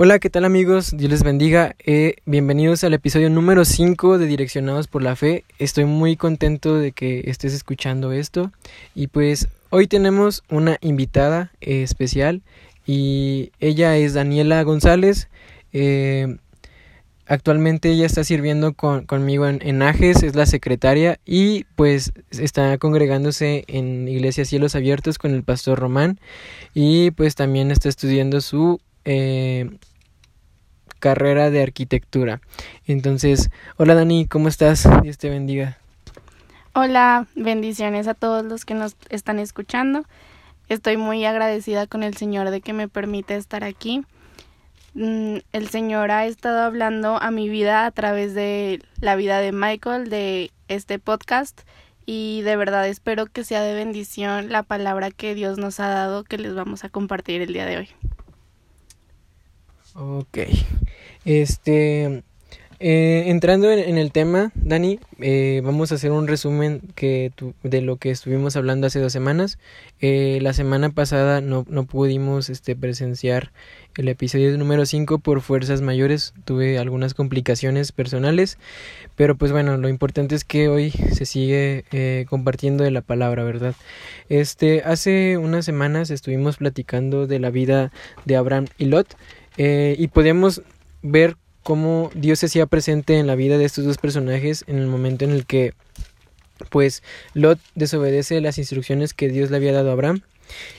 Hola, ¿qué tal amigos? Dios les bendiga. Eh, bienvenidos al episodio número 5 de Direccionados por la Fe. Estoy muy contento de que estés escuchando esto. Y pues hoy tenemos una invitada eh, especial y ella es Daniela González. Eh, actualmente ella está sirviendo conmigo en, en, Ajes, es la secretaria y pues está congregándose en Iglesia Cielos Abiertos con el pastor Román y pues también está estudiando su eh, carrera de arquitectura. Entonces, hola Dani, ¿cómo estás? Dios te bendiga. Hola, bendiciones a todos los que nos están escuchando. Estoy muy agradecida con el Señor de que me permite estar aquí. Mm, el Señor ha estado hablando a mi vida a través de la vida de Michael, de este podcast, y de verdad espero que sea de bendición la palabra que Dios nos ha dado que les vamos a compartir el día de hoy. Ok. Este. Eh, entrando en, el tema, Dani, eh, vamos a hacer un resumen que de lo que estuvimos hablando hace dos semanas. Eh, la semana pasada no, no pudimos este, presenciar el episodio número 5 por fuerzas mayores. Tuve algunas complicaciones personales, pero pues bueno, lo importante es que hoy se sigue compartiendo de la palabra, ¿verdad? Este, hace unas semanas estuvimos platicando de la vida de Abraham y Lot. Eh, y podemos ver cómo Dios se hacía presente en la vida de estos dos personajes en el momento en el que pues Lot desobedece las instrucciones que Dios le había dado a Abraham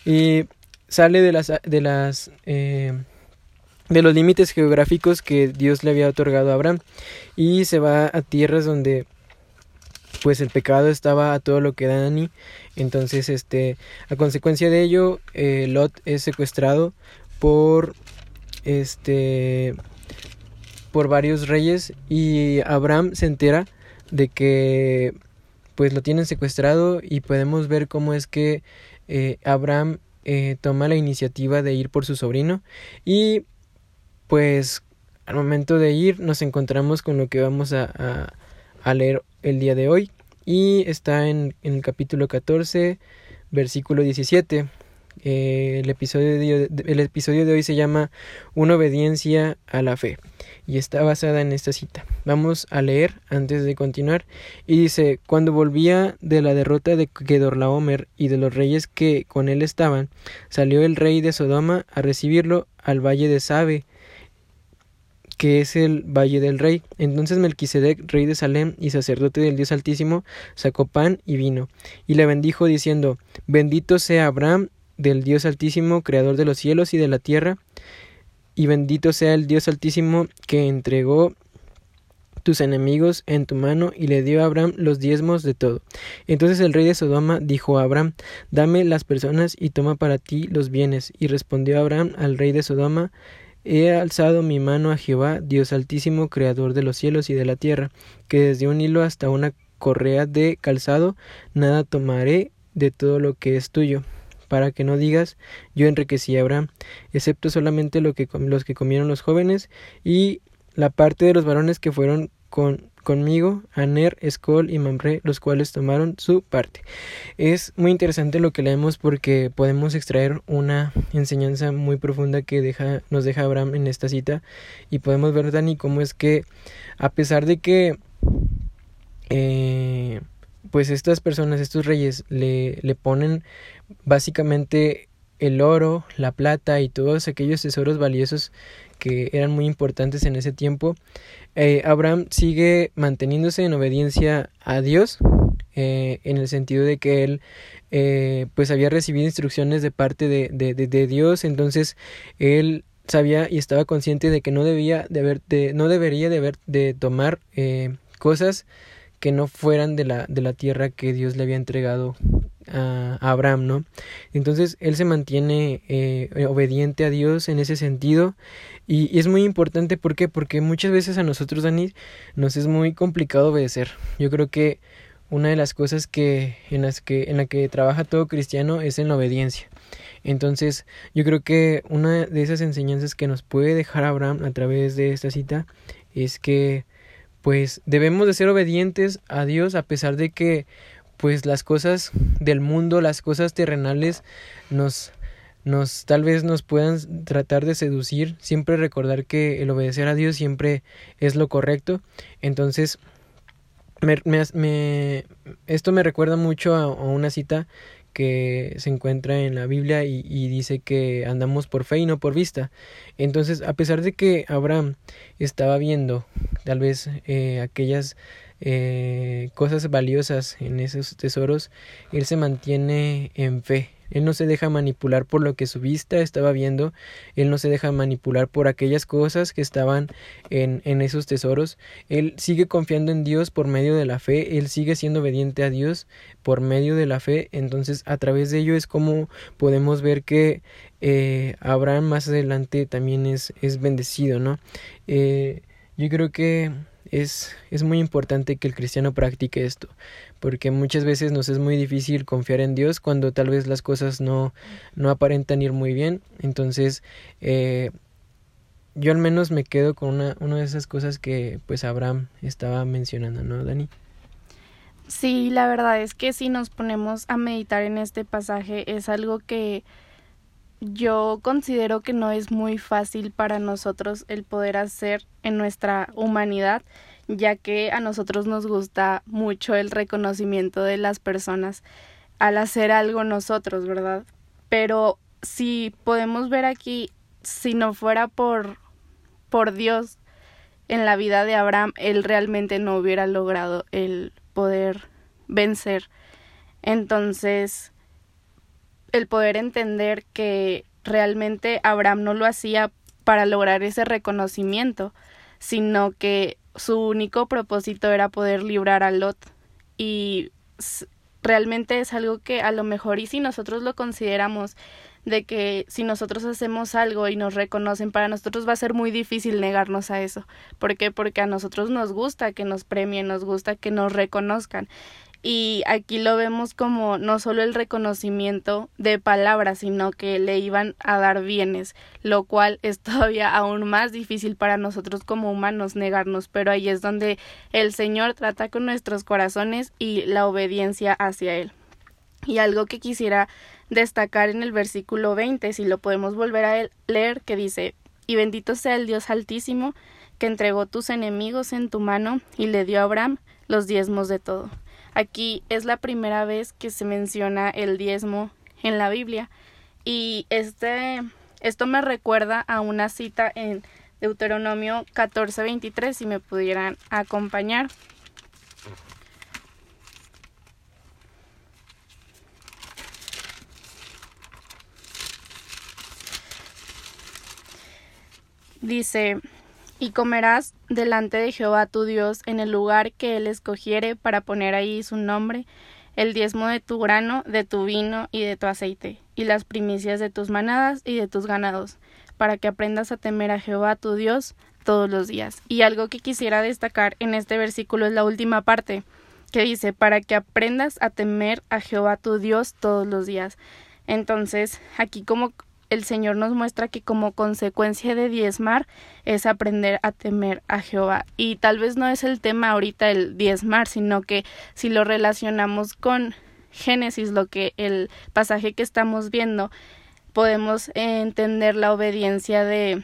y sale de las de las eh, de los límites geográficos que Dios le había otorgado a Abraham y se va a tierras donde pues el pecado estaba a todo lo que da Dani entonces este a consecuencia de ello eh, Lot es secuestrado por este por varios reyes y Abraham se entera de que pues lo tienen secuestrado y podemos ver cómo es que eh, Abraham eh, toma la iniciativa de ir por su sobrino y pues al momento de ir nos encontramos con lo que vamos a, leer el día de hoy y está en, en el capítulo 14 versículo 17 eh, el, episodio de, el episodio de hoy se llama Una obediencia a la fe y está basada en esta cita. Vamos a leer antes de continuar y dice, cuando volvía de la derrota de Kedorlaomer y de los reyes que con él estaban, salió el rey de Sodoma a recibirlo al valle de Sabe, que es el Valle del Rey. Entonces Melquisedec, rey de Salem y sacerdote del Dios Altísimo, sacó pan y vino, y le bendijo diciendo, Bendito sea Abraham del Dios Altísimo, Creador de los cielos y de la tierra, y bendito sea el Dios Altísimo que entregó tus enemigos en tu mano y le dio a Abraham los diezmos de todo. Entonces el rey de Sodoma dijo a Abraham, dame las personas y toma para ti los bienes. Y respondió Abraham al rey de Sodoma, He alzado mi mano a Jehová, Dios Altísimo, Creador de los cielos y de la tierra, que desde un hilo hasta una correa de calzado, nada tomaré de todo lo que es tuyo para que no digas yo enriquecí a Abraham, excepto solamente lo que, los que comieron los jóvenes y la parte de los varones que fueron con, conmigo, Aner, Escol y Mamre, los cuales tomaron su parte. Es muy interesante lo que leemos porque podemos extraer una enseñanza muy profunda que deja, nos deja Abraham en esta cita y podemos ver, Dani, cómo es que a pesar de que eh, pues estas personas, estos reyes, le, le ponen básicamente el oro, la plata y todos aquellos tesoros valiosos que eran muy importantes en ese tiempo. Eh, Abraham sigue manteniéndose en obediencia a Dios, eh, en el sentido de que él eh, pues había recibido instrucciones de parte de, de, de, Dios, entonces él sabía y estaba consciente de que no debía de haber, no debería de haber de tomar cosas que no fueran de la, de la tierra que Dios le había entregado a, Abraham, ¿no? Entonces él se mantiene eh, obediente a Dios en ese sentido y, es muy importante, ¿por qué? Porque muchas veces a nosotros, Dani, nos es muy complicado obedecer. Yo creo que una de las cosas que en las que en la que trabaja todo cristiano es en la obediencia. Entonces, yo creo que una de esas enseñanzas que nos puede dejar Abraham a través de esta cita es que pues debemos de ser obedientes a Dios a pesar de que pues las cosas del mundo, las cosas terrenales nos nos tal vez nos puedan tratar de seducir, siempre recordar que el obedecer a Dios siempre es lo correcto. Entonces, me, esto me recuerda mucho a, una cita que se encuentra en la Biblia y, dice que andamos por fe y no por vista. Entonces, a pesar de que Abraham estaba viendo tal vez eh, aquellas eh, cosas valiosas en esos tesoros, él se mantiene en fe. Él no se deja manipular por lo que su vista estaba viendo, él no se deja manipular por aquellas cosas que estaban en, en esos tesoros, él sigue confiando en Dios por medio de la fe, él sigue siendo obediente a Dios por medio de la fe, entonces a través de ello es como podemos ver que eh, Abraham más adelante también es, es bendecido, ¿no? Eh, yo creo que es, es muy importante que el cristiano practique esto, porque muchas veces nos es muy difícil confiar en Dios cuando tal vez las cosas no, no aparentan ir muy bien. Entonces, eh, yo al menos me quedo con una, una de esas cosas que pues Abraham estaba mencionando, ¿no, Dani? Sí, la verdad es que si nos ponemos a meditar en este pasaje es algo que yo considero que no es muy fácil para nosotros el poder hacer en nuestra humanidad, ya que a nosotros nos gusta mucho el reconocimiento de las personas al hacer algo nosotros, ¿verdad? Pero si podemos ver aquí, si no fuera por por Dios en la vida de Abraham, él realmente no hubiera logrado el poder vencer. Entonces, el poder entender que realmente Abraham no lo hacía para lograr ese reconocimiento, sino que su único propósito era poder librar a Lot. Y realmente es algo que a lo mejor y si nosotros lo consideramos de que si nosotros hacemos algo y nos reconocen, para nosotros va a ser muy difícil negarnos a eso. ¿Por qué? Porque a nosotros nos gusta que nos premien, nos gusta que nos reconozcan y aquí lo vemos como no solo el reconocimiento de palabras, sino que le iban a dar bienes, lo cual es todavía aún más difícil para nosotros como humanos negarnos, pero ahí es donde el Señor trata con nuestros corazones y la obediencia hacia Él. Y algo que quisiera destacar en el versículo 20, si lo podemos volver a leer, que dice, y bendito sea el Dios altísimo, que entregó tus enemigos en tu mano y le dio a Abraham los diezmos de todo. Aquí es la primera vez que se menciona el diezmo en la Biblia y este esto me recuerda a una cita en Deuteronomio 14:23 si me pudieran acompañar. Dice y comerás delante de Jehová tu Dios en el lugar que él escogiere para poner ahí su nombre, el diezmo de tu grano, de tu vino y de tu aceite, y las primicias de tus manadas y de tus ganados, para que aprendas a temer a Jehová tu Dios todos los días. Y algo que quisiera destacar en este versículo es la última parte, que dice, para que aprendas a temer a Jehová tu Dios todos los días. Entonces, aquí como el Señor nos muestra que como consecuencia de diezmar es aprender a temer a Jehová. Y tal vez no es el tema ahorita el diezmar, sino que si lo relacionamos con Génesis, lo que el pasaje que estamos viendo, podemos entender la obediencia de,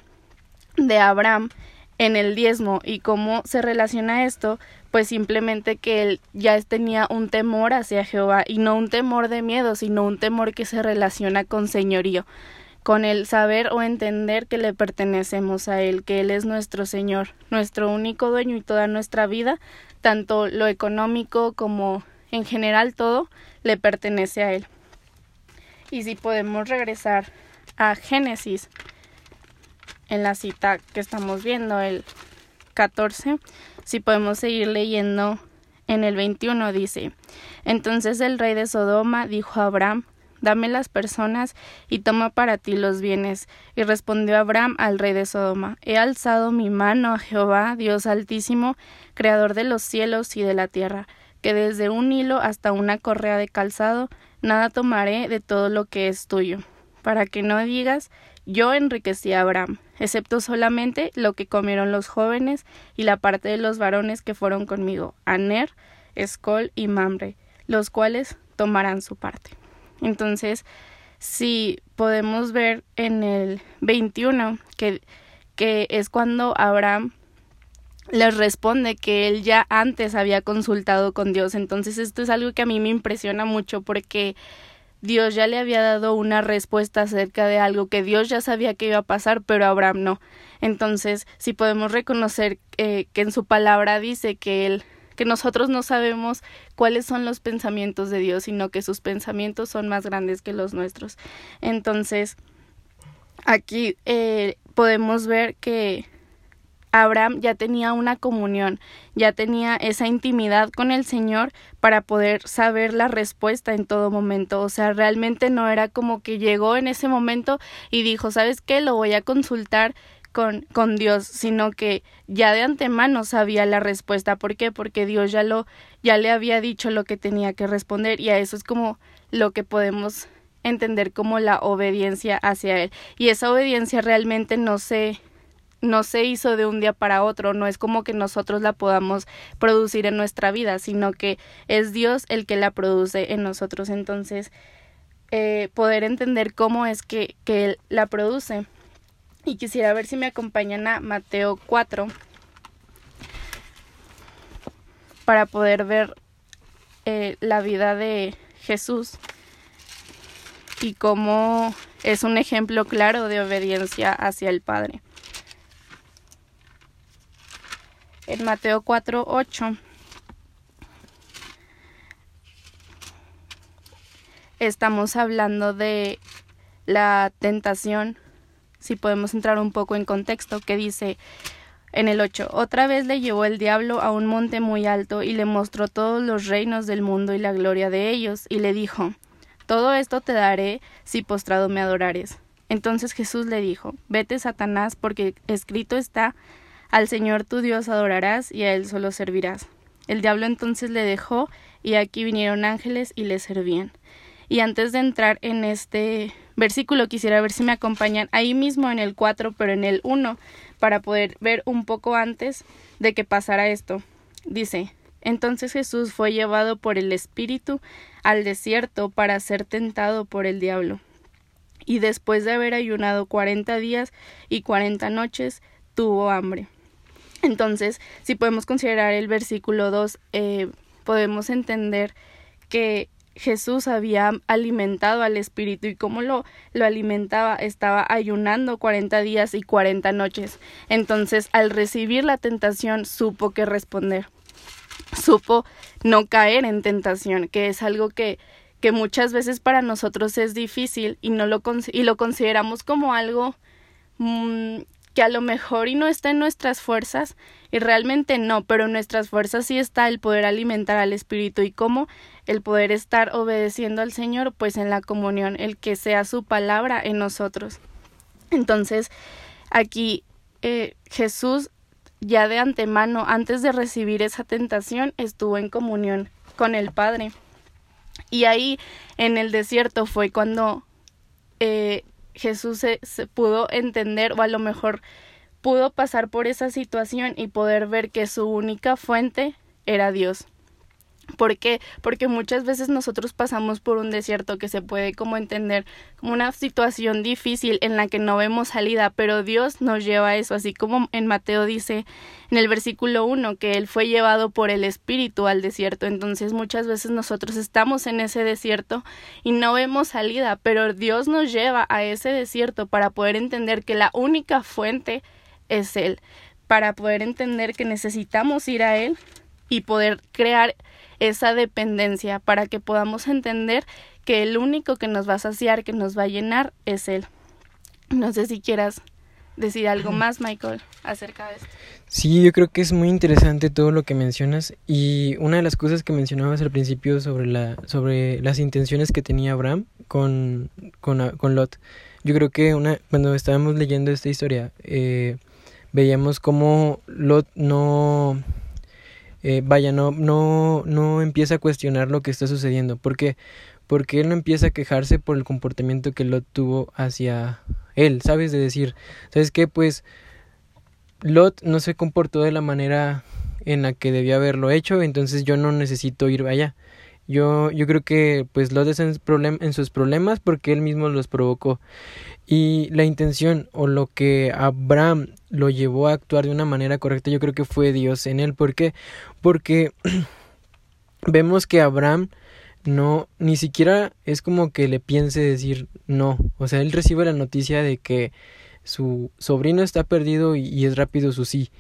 de Abraham en el diezmo y cómo se relaciona esto, pues simplemente que él ya tenía un temor hacia Jehová y no un temor de miedo, sino un temor que se relaciona con señorío con el saber o entender que le pertenecemos a Él, que Él es nuestro Señor, nuestro único dueño y toda nuestra vida, tanto lo económico como en general todo, le pertenece a Él. Y si podemos regresar a Génesis, en la cita que estamos viendo, el 14, si podemos seguir leyendo en el 21 dice, entonces el rey de Sodoma dijo a Abraham, dame las personas y toma para ti los bienes. Y respondió Abraham al rey de Sodoma, He alzado mi mano a Jehová, Dios altísimo, creador de los cielos y de la tierra, que desde un hilo hasta una correa de calzado, nada tomaré de todo lo que es tuyo, para que no digas, yo enriquecí a Abraham, excepto solamente lo que comieron los jóvenes y la parte de los varones que fueron conmigo, Aner, Escol y Mamre, los cuales tomarán su parte. Entonces, si podemos ver en el 21 que, que es cuando Abraham les responde que él ya antes había consultado con Dios. Entonces esto es algo que a mí me impresiona mucho porque Dios ya le había dado una respuesta acerca de algo que Dios ya sabía que iba a pasar, pero Abraham no. Entonces, si podemos reconocer eh, que en su palabra dice que él que nosotros no sabemos cuáles son los pensamientos de Dios, sino que sus pensamientos son más grandes que los nuestros. Entonces, aquí eh, podemos ver que Abraham ya tenía una comunión, ya tenía esa intimidad con el Señor para poder saber la respuesta en todo momento. O sea, realmente no era como que llegó en ese momento y dijo, ¿sabes qué? Lo voy a consultar con, con Dios, sino que ya de antemano sabía la respuesta. ¿Por qué? Porque Dios ya lo, ya le había dicho lo que tenía que responder, y a eso es como lo que podemos entender como la obediencia hacia Él. Y esa obediencia realmente no se no se hizo de un día para otro, no es como que nosotros la podamos producir en nuestra vida, sino que es Dios el que la produce en nosotros. Entonces, eh, poder entender cómo es que, que Él la produce. Y quisiera ver si me acompañan a Mateo 4 para poder ver eh, la vida de Jesús y cómo es un ejemplo claro de obediencia hacia el Padre. En Mateo 4, 8 estamos hablando de la tentación si podemos entrar un poco en contexto, que dice en el 8, otra vez le llevó el diablo a un monte muy alto y le mostró todos los reinos del mundo y la gloria de ellos, y le dijo, todo esto te daré si postrado me adorares. Entonces Jesús le dijo, vete Satanás, porque escrito está, al Señor tu Dios adorarás y a él solo servirás. El diablo entonces le dejó, y aquí vinieron ángeles y le servían. Y antes de entrar en este versículo quisiera ver si me acompañan ahí mismo en el 4, pero en el 1, para poder ver un poco antes de que pasara esto. Dice, entonces Jesús fue llevado por el Espíritu al desierto para ser tentado por el diablo. Y después de haber ayunado cuarenta días y cuarenta noches, tuvo hambre. Entonces, si podemos considerar el versículo 2, eh, podemos entender que Jesús había alimentado al Espíritu y cómo lo, lo alimentaba, estaba ayunando cuarenta días y cuarenta noches. Entonces, al recibir la tentación, supo que responder, supo no caer en tentación, que es algo que, que muchas veces para nosotros es difícil y, no lo, y lo consideramos como algo mm, que a lo mejor y no está en nuestras fuerzas y realmente no, pero en nuestras fuerzas sí está el poder alimentar al espíritu y cómo el poder estar obedeciendo al Señor pues en la comunión, el que sea su palabra en nosotros. Entonces, aquí eh, Jesús ya de antemano, antes de recibir esa tentación, estuvo en comunión con el Padre. Y ahí en el desierto fue cuando eh, Jesús se, pudo entender o a lo mejor pudo pasar por esa situación y poder ver que su única fuente era Dios. ¿Por qué? Porque muchas veces nosotros pasamos por un desierto que se puede como entender como una situación difícil en la que no vemos salida, pero Dios nos lleva a eso, así como en Mateo dice en el versículo 1 que Él fue llevado por el Espíritu al desierto. Entonces muchas veces nosotros estamos en ese desierto y no vemos salida, pero Dios nos lleva a ese desierto para poder entender que la única fuente es Él, para poder entender que necesitamos ir a Él y poder crear esa dependencia para que podamos entender que el único que nos va a saciar, que nos va a llenar, es Él. No sé si quieras decir algo más, Michael, acerca de esto. Sí, yo creo que es muy interesante todo lo que mencionas y una de las cosas que mencionabas al principio sobre, la, sobre las intenciones que tenía Abraham con, con, con Lot. Yo creo que una, cuando estábamos leyendo esta historia, eh, veíamos cómo Lot no eh, vaya, no, no, no empieza a cuestionar lo que está sucediendo. ¿Por qué? Porque él no empieza a quejarse por el comportamiento que Lot tuvo hacia él, ¿sabes? De decir, ¿sabes qué? Pues Lot no se comportó de la manera en la que debía haberlo hecho, entonces yo no necesito ir allá. Yo, yo creo que pues Lot en, en sus problemas porque él mismo los provocó. Y la intención o lo que Abraham lo llevó a actuar de una manera correcta, yo creo que fue Dios en él. ¿Por qué? Porque vemos que Abraham no, ni siquiera es como que le piense decir no. O sea, él recibe la noticia de que su sobrino está perdido y, es rápido su sí.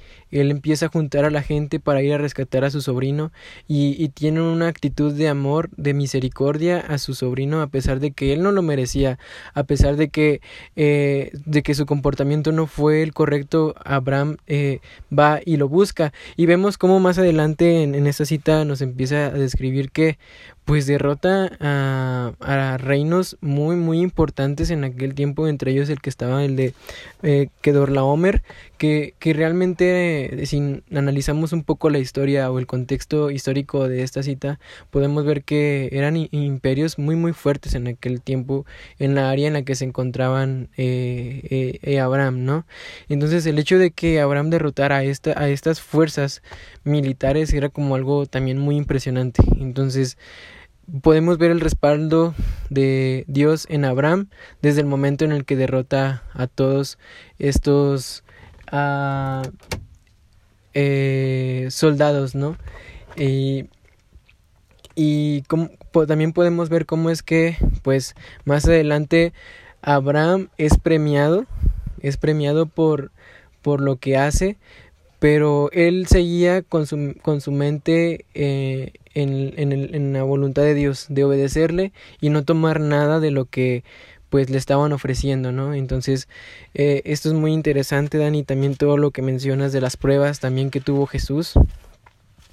Él empieza a juntar a la gente para ir a rescatar a su sobrino y, y, tiene una actitud de amor, de misericordia a su sobrino a pesar de que él no lo merecía, a pesar de que, eh, de que su comportamiento no fue el correcto, Abraham eh, va y lo busca. Y vemos cómo más adelante en, en esta cita nos empieza a describir que pues derrota a, a, reinos muy muy importantes en aquel tiempo entre ellos el que estaba el de eh, Kedorlaomer que, que realmente eh, si analizamos un poco la historia o el contexto histórico de esta cita podemos ver que eran imperios muy muy fuertes en aquel tiempo en la área en la que se encontraban eh, eh, Abraham no entonces el hecho de que Abraham derrotara a esta a estas fuerzas militares era como algo también muy impresionante. Entonces podemos ver el respaldo de Dios en Abraham desde el momento en el que derrota a todos estos eh, soldados, ¿no? Y, y también podemos ver cómo es que, pues, más adelante Abraham es premiado, es premiado por, por lo que hace, pero él seguía con su, con su mente eh, en, en, en la voluntad de Dios, de obedecerle y no tomar nada de lo que pues le estaban ofreciendo, ¿no? Entonces, eh, esto es muy interesante, Dani, también todo lo que mencionas de las pruebas también que tuvo Jesús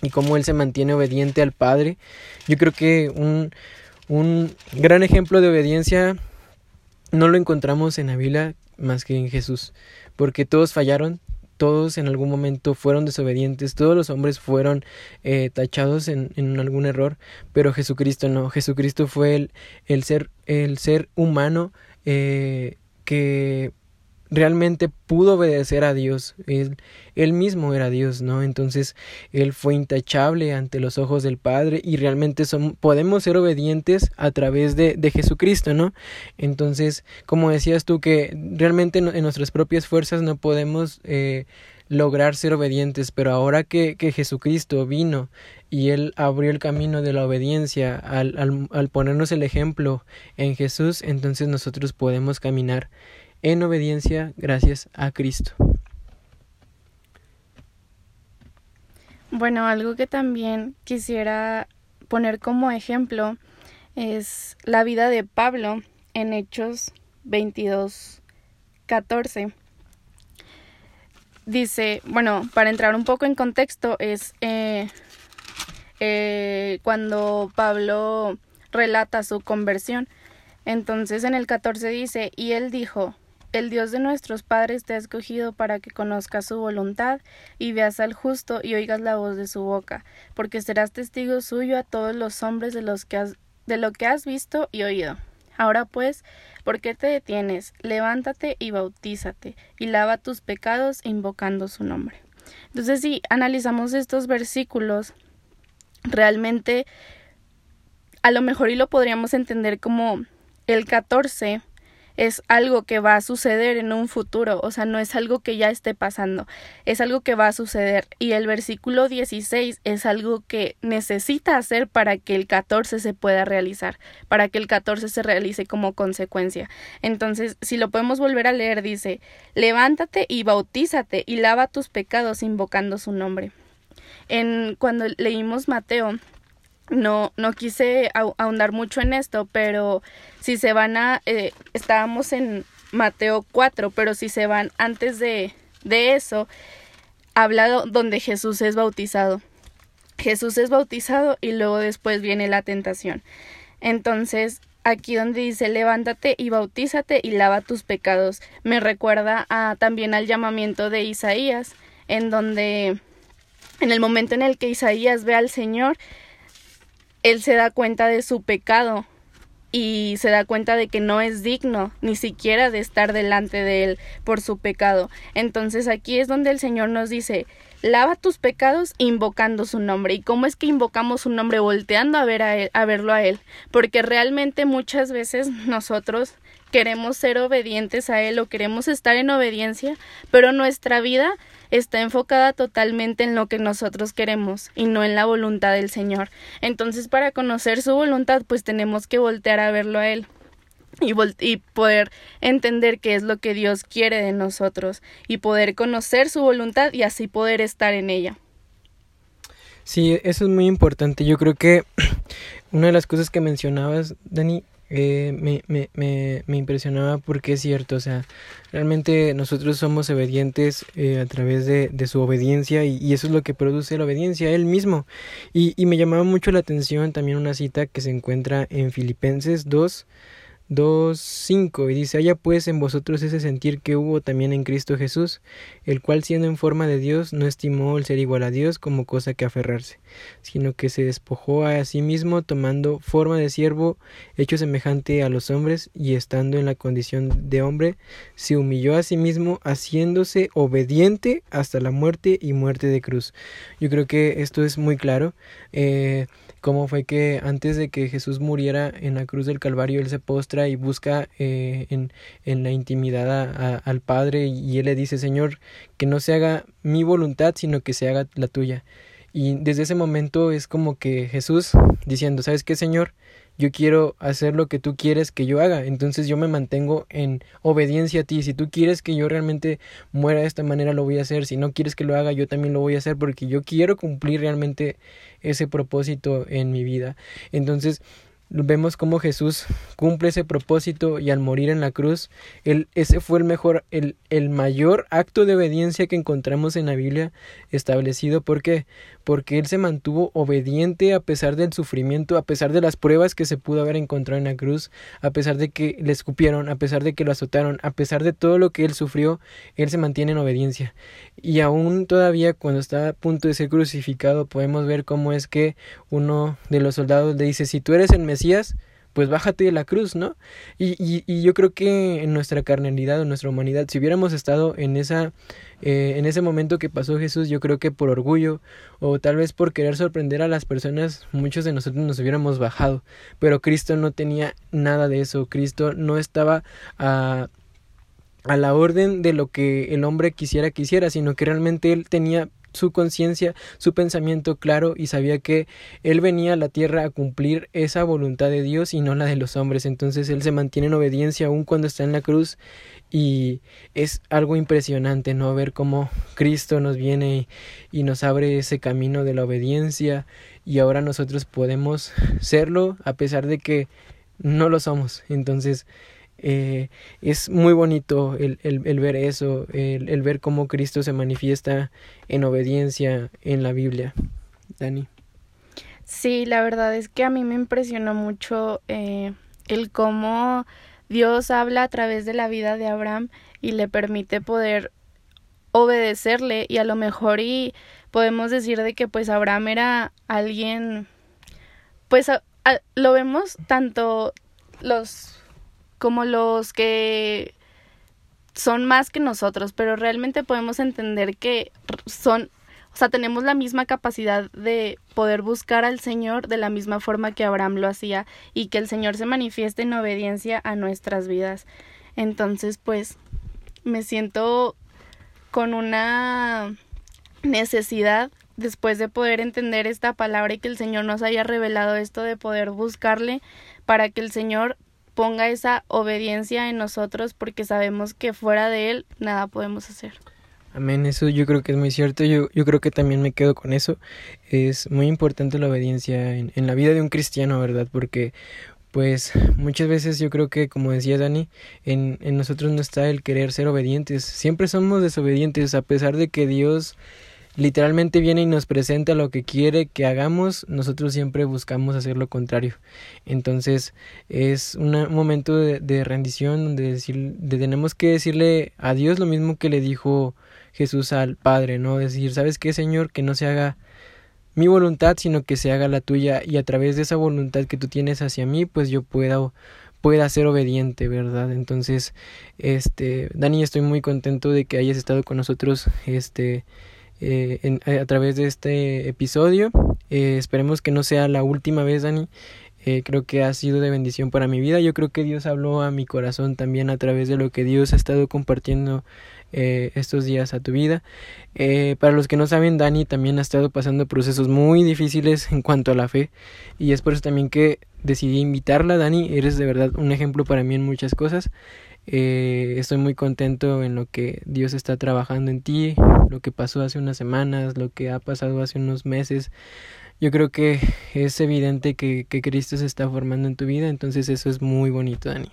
y cómo él se mantiene obediente al Padre. Yo creo que un, un gran ejemplo de obediencia no lo encontramos en Avila más que en Jesús, porque todos fallaron, todos en algún momento fueron desobedientes, todos los hombres fueron eh, tachados en, en, algún error, pero Jesucristo no, Jesucristo fue el, el ser, el ser humano eh, que realmente pudo obedecer a Dios. Él, él, mismo era Dios, ¿no? Entonces él fue intachable ante los ojos del Padre y realmente son, podemos ser obedientes a través de, de Jesucristo, ¿no? Entonces, como decías tú, que realmente en, nuestras propias fuerzas no podemos eh, lograr ser obedientes, pero ahora que, que, Jesucristo vino y Él abrió el camino de la obediencia al, al, al ponernos el ejemplo en Jesús, entonces nosotros podemos caminar en obediencia gracias a Cristo. Bueno, algo que también quisiera poner como ejemplo es la vida de Pablo en Hechos 22, 14. Dice, bueno, para entrar un poco en contexto, es eh, eh, cuando Pablo relata su conversión. Entonces en el 14 dice, y él dijo, el Dios de nuestros padres te ha escogido para que conozcas su voluntad y veas al justo y oigas la voz de su boca, porque serás testigo suyo a todos los hombres de, los que has, lo que has visto y oído. Ahora pues, ¿por qué te detienes? Levántate y bautízate, y lava tus pecados invocando su nombre. Entonces, si analizamos estos versículos, realmente a lo mejor y lo podríamos entender como el 14 es algo que va a suceder en un futuro, o sea, no es algo que ya esté pasando, es algo que va a suceder. Y el versículo 16 es algo que necesita hacer para que el 14 se pueda realizar, para que el 14 se realice como consecuencia. Entonces, si lo podemos volver a leer, dice, levántate y bautízate y lava tus pecados invocando su nombre. En cuando leímos Mateo, no, no quise ahondar mucho en esto, pero si se van a, eh, estábamos en Mateo 4, pero si se van antes de, de eso, habla donde Jesús es bautizado. Jesús es bautizado y luego después viene la tentación. Entonces, aquí donde dice levántate y bautízate y lava tus pecados, me recuerda a, también al llamamiento de Isaías, en donde en el momento en el que Isaías ve al Señor, él se da cuenta de su pecado y se da cuenta de que no es digno ni siquiera de estar delante de él por su pecado. Entonces aquí es donde el Señor nos dice, lava tus pecados invocando su nombre. ¿Y cómo es que invocamos su nombre? Volteando a ver a él, a verlo a él, porque realmente muchas veces nosotros queremos ser obedientes a él o queremos estar en obediencia, pero nuestra vida está enfocada totalmente en lo que nosotros queremos y no en la voluntad del Señor. Entonces, para conocer su voluntad, pues tenemos que voltear a verlo a Él. Y, y, poder entender qué es lo que Dios quiere de nosotros y poder conocer su voluntad y así poder estar en ella. Sí, eso es muy importante. Yo creo que una de las cosas que mencionabas, Dani, eh, me, me, me, me, impresionaba porque es cierto, o sea, realmente nosotros somos obedientes eh, a través de, de su obediencia y, eso es lo que produce la obediencia, él mismo. Y, y me llamaba mucho la atención también una cita que se encuentra en Filipenses 2, 2.5 y dice, haya pues en vosotros ese sentir que hubo también en Cristo Jesús, el cual siendo en forma de Dios no estimó el ser igual a Dios como cosa que aferrarse, sino que se despojó a sí mismo tomando forma de siervo, hecho semejante a los hombres y estando en la condición de hombre, se humilló a sí mismo haciéndose obediente hasta la muerte y muerte de cruz. Yo creo que esto es muy claro. Eh, cómo fue que antes de que Jesús muriera en la cruz del Calvario, Él se postra y busca eh, en, en, la intimidad a, al Padre y Él le dice, Señor, que no se haga mi voluntad, sino que se haga la tuya. Y desde ese momento es como que Jesús diciendo, ¿sabes qué, Señor? Yo quiero hacer lo que tú quieres que yo haga, entonces yo me mantengo en obediencia a ti, si tú quieres que yo realmente muera de esta manera lo voy a hacer, si no quieres que lo haga yo también lo voy a hacer porque yo quiero cumplir realmente ese propósito en mi vida. Entonces, vemos cómo Jesús cumple ese propósito y al morir en la cruz, él, ese fue el mejor, el, el mayor acto de obediencia que encontramos en la Biblia establecido. ¿Por qué? Porque él se mantuvo obediente a pesar del sufrimiento, a pesar de las pruebas que se pudo haber encontrado en la cruz, a pesar de que le escupieron, a pesar de que lo azotaron, a pesar de todo lo que él sufrió, él se mantiene en obediencia. Y aún todavía cuando está a punto de ser crucificado, podemos ver cómo es que uno de los soldados le dice, si tú eres el Mesías, pues bájate de la cruz, ¿no? Y, y, y, yo creo que en nuestra carnalidad, en nuestra humanidad, si hubiéramos estado en esa, eh, en ese momento que pasó Jesús, yo creo que por orgullo o tal vez por querer sorprender a las personas, muchos de nosotros nos hubiéramos bajado. Pero Cristo no tenía nada de eso. Cristo no estaba a a la orden de lo que el hombre quisiera que hiciera, sino que realmente él tenía su conciencia, su pensamiento claro y sabía que él venía a la tierra a cumplir esa voluntad de Dios y no la de los hombres. Entonces él se mantiene en obediencia aun cuando está en la cruz y es algo impresionante no ver cómo Cristo nos viene y nos abre ese camino de la obediencia y ahora nosotros podemos serlo a pesar de que no lo somos. Entonces eh, es muy bonito el, el, ver eso, el, ver cómo Cristo se manifiesta en obediencia en la Biblia. Dani. Sí, la verdad es que a mí me impresionó mucho eh, el cómo Dios habla a través de la vida de Abraham y le permite poder obedecerle y a lo mejor y podemos decir de que pues Abraham era alguien pues lo vemos tanto los como los que son más que nosotros, pero realmente podemos entender que son, o sea, tenemos la misma capacidad de poder buscar al Señor de la misma forma que Abraham lo hacía y que el Señor se manifieste en obediencia a nuestras vidas. Entonces, pues, me siento con una necesidad después de poder entender esta palabra y que el Señor nos haya revelado esto de poder buscarle para que el Señor ponga esa obediencia en nosotros porque sabemos que fuera de Él nada podemos hacer. Amén, eso yo creo que es muy cierto, yo, yo creo que también me quedo con eso. Es muy importante la obediencia en, en la vida de un cristiano, ¿verdad? Porque pues muchas veces yo creo que, como decía Dani, en, en nosotros no está el querer ser obedientes. Siempre somos desobedientes, a pesar de que Dios literalmente viene y nos presenta lo que quiere que hagamos, nosotros siempre buscamos hacer lo contrario. Entonces es un momento de, de rendición donde decir, de tenemos que decirle a Dios lo mismo que le dijo Jesús al Padre, ¿no? Decir, ¿sabes qué, Señor? Que no se haga mi voluntad, sino que se haga la tuya y a través de esa voluntad que tú tienes hacia mí, pues yo pueda pueda ser obediente, ¿verdad? Entonces, este, Dani, estoy muy contento de que hayas estado con nosotros, este, eh, a través de este episodio. Eh, esperemos que no sea la última vez, Dani. Eh, creo que ha sido de bendición para mi vida. Yo creo que Dios habló a mi corazón también a través de lo que Dios ha estado compartiendo eh, estos días a tu vida. Eh, para los que no saben, Dani también ha estado pasando procesos muy difíciles en cuanto a la fe y es por eso también que decidí invitarla. Dani, eres de verdad un ejemplo para mí en muchas cosas. Eh, estoy muy contento en lo que Dios está trabajando en ti, lo que pasó hace unas semanas, lo que ha pasado hace unos meses yo creo que es evidente que, que Cristo se está formando en tu vida, entonces eso es muy bonito, Dani.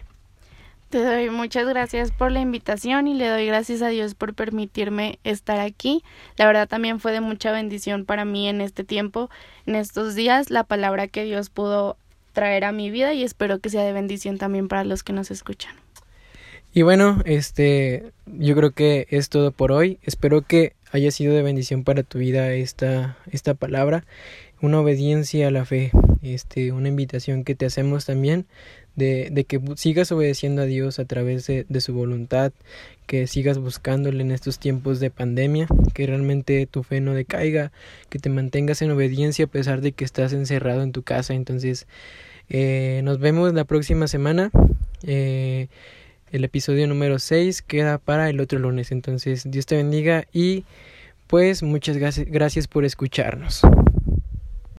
Te doy muchas gracias por la invitación y le doy gracias a Dios por permitirme estar aquí. La verdad también fue de mucha bendición para mí en este tiempo, en estos días, la palabra que Dios pudo traer a mi vida y espero que sea de bendición también para los que nos escuchan. Y bueno, este, yo creo que es todo por hoy. Espero que haya sido de bendición para tu vida esta, esta palabra una obediencia a la fe, este, una invitación que te hacemos también de, de que sigas obedeciendo a Dios a través de, de, su voluntad, que sigas buscándole en estos tiempos de pandemia, que realmente tu fe no decaiga, que te mantengas en obediencia a pesar de que estás encerrado en tu casa. Entonces, eh, nos vemos la próxima semana. Eh, el episodio número 6 queda para el otro lunes. Entonces, Dios te bendiga y pues muchas gracias por escucharnos.